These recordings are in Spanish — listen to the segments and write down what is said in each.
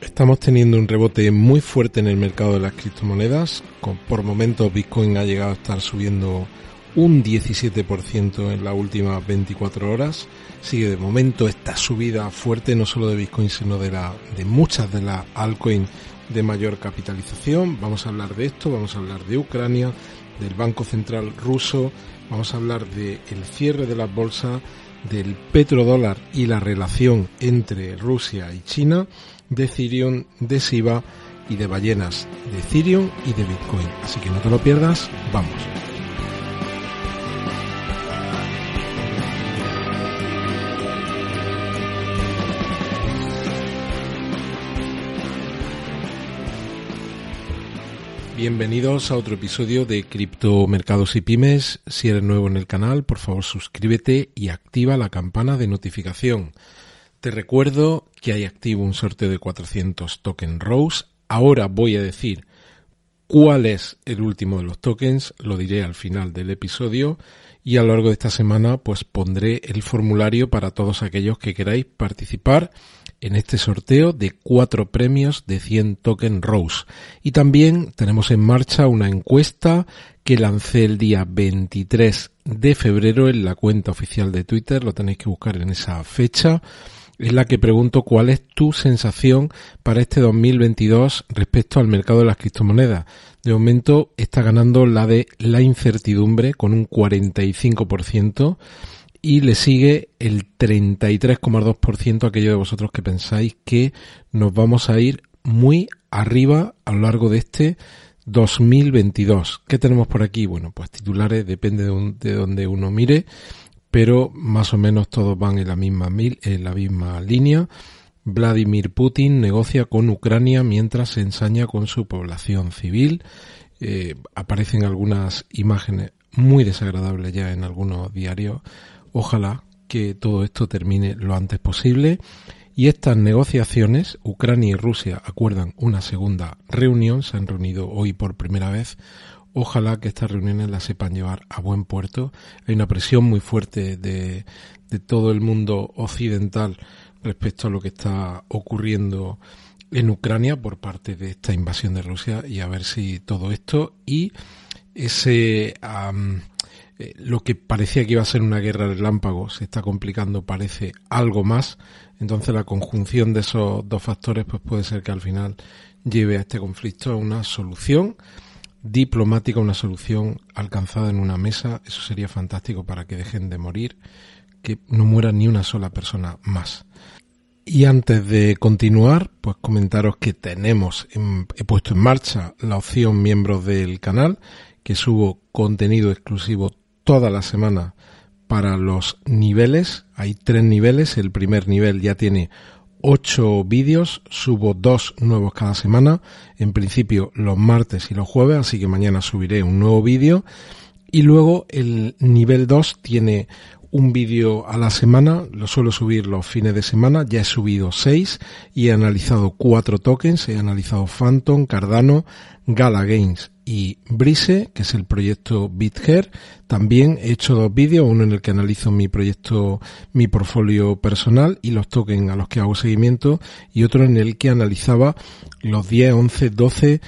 Estamos teniendo un rebote muy fuerte en el mercado de las criptomonedas. Por momentos Bitcoin ha llegado a estar subiendo un 17% en las últimas 24 horas. Sigue de momento esta subida fuerte no solo de Bitcoin sino de, muchas de las altcoins de mayor capitalización. Vamos a hablar de esto, vamos a hablar de Ucrania, del Banco Central ruso, vamos a hablar del el cierre de las bolsas, del petrodólar y la relación entre Rusia y China de Ethereum, de SIBA y de ballenas de Ethereum y de Bitcoin. Así que no te lo pierdas, vamos. Bienvenidos a otro episodio de Criptomercados y Pymes. Si eres nuevo en el canal, por favor suscríbete y activa la campana de notificación. Te recuerdo que hay activo un sorteo de 400 token Rose. Ahora voy a decir cuál es el último de los tokens, lo diré al final del episodio y a lo largo de esta semana pues pondré el formulario para todos aquellos que queráis participar en este sorteo de cuatro premios de 100 token Rose. Y también tenemos en marcha una encuesta que lancé el día 23 de febrero en la cuenta oficial de Twitter, lo tenéis que buscar en esa fecha es la que pregunto cuál es tu sensación para este 2022 respecto al mercado de las criptomonedas. De momento está ganando la de la incertidumbre con un 45% y le sigue el 33,2% aquello de vosotros que pensáis que nos vamos a ir muy arriba a lo largo de este 2022. ¿Qué tenemos por aquí? Bueno, pues titulares, depende de, de donde uno mire pero más o menos todos van en la misma, en la misma línea. Vladimir Putin negocia con Ucrania mientras se ensaña con su población civil. Eh, aparecen algunas imágenes muy desagradables ya en algunos diarios. Ojalá que todo esto termine lo antes posible. Y estas negociaciones, Ucrania y Rusia acuerdan una segunda reunión, se han reunido hoy por primera vez, Ojalá que estas reuniones las sepan llevar a buen puerto. Hay una presión muy fuerte de, de todo el mundo occidental respecto a lo que está ocurriendo en Ucrania por parte de esta invasión de Rusia y a ver si todo esto y ese eh, lo que parecía que iba a ser una guerra relámpago se está complicando parece algo más entonces la conjunción de esos dos factores pues puede ser que al final lleve a este conflicto a una solución diplomática, una solución alcanzada en una mesa, eso sería fantástico para que dejen de morir, que no muera ni una sola persona más. Y antes de continuar, pues comentaros que tenemos, he puesto en marcha la opción miembros del canal, que subo contenido exclusivo toda la semana para los niveles. Hay tres niveles. El primer nivel ya tiene ocho vídeos, subo dos nuevos cada semana, en principio los martes y los jueves, así que mañana subiré un nuevo vídeo. Y luego el nivel 2 tiene un vídeo a la semana, lo suelo subir los fines de semana, ya he subido seis y he analizado cuatro tokens, he analizado Phantom, Cardano, Gala Games y Brise, que es el proyecto BitHair. También he hecho dos vídeos, uno en el que analizo mi proyecto, mi portfolio personal y los tokens a los que hago seguimiento y otro en el que analizaba los 10, 11, 12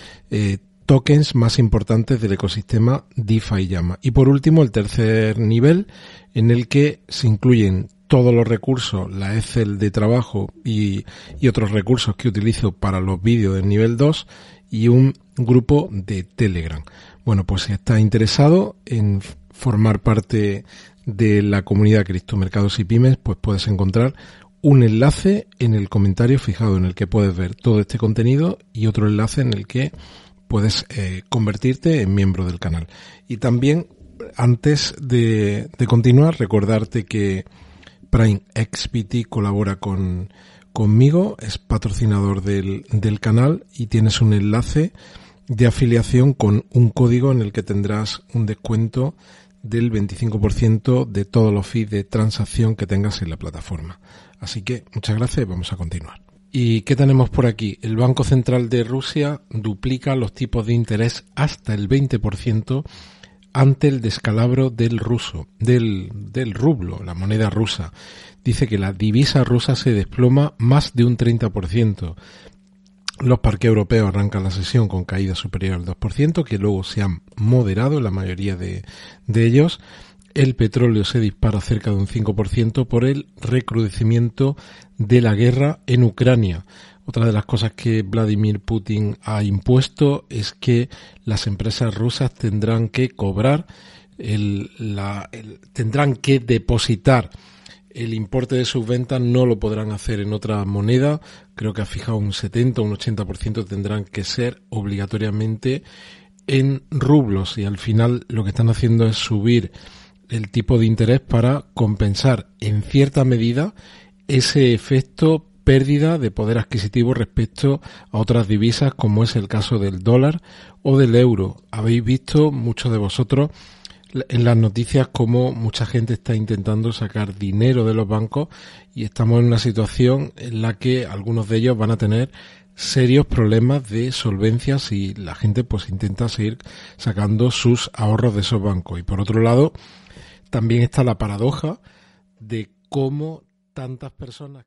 tokens más importantes del ecosistema DeFi Llama. Y por último, el tercer nivel en el que se incluyen todos los recursos, la Excel de trabajo y, y otros recursos que utilizo para los vídeos del nivel 2 y un grupo de Telegram. Bueno, pues si estás interesado en formar parte de la comunidad Criptomercados y Pymes, pues puedes encontrar un enlace en el comentario fijado en el que puedes ver todo este contenido y otro enlace en el que puedes eh, convertirte en miembro del canal. Y también, antes de, de continuar, recordarte que Prime XPT colabora con conmigo, es patrocinador del, del canal y tienes un enlace de afiliación con un código en el que tendrás un descuento del 25% de todos los fees de transacción que tengas en la plataforma. Así que muchas gracias y vamos a continuar. ¿Y qué tenemos por aquí? El Banco Central de Rusia duplica los tipos de interés hasta el 20% ante el descalabro del ruso, del, del rublo, la moneda rusa. Dice que la divisa rusa se desploma más de un 30%. Los parques europeos arrancan la sesión con caída superior al 2%, que luego se han moderado la mayoría de, de ellos. El petróleo se dispara cerca de un 5% por el recrudecimiento de la guerra en Ucrania. Otra de las cosas que Vladimir Putin ha impuesto es que las empresas rusas tendrán que cobrar, el, la, tendrán que depositar el importe de sus ventas, no lo podrán hacer en otra moneda. Creo que ha fijado un 70 o un 80% tendrán que ser obligatoriamente en rublos y al final lo que están haciendo es subir el tipo de interés para compensar en cierta medida ese efecto pérdida de poder adquisitivo respecto a otras divisas como es el caso del dólar o del euro. Habéis visto muchos de vosotros en las noticias como mucha gente está intentando sacar dinero de los bancos y estamos en una situación en la que algunos de ellos van a tener serios problemas de solvencia si la gente pues intenta seguir sacando sus ahorros de esos bancos. Y por otro lado, también está la paradoja de cómo tantas personas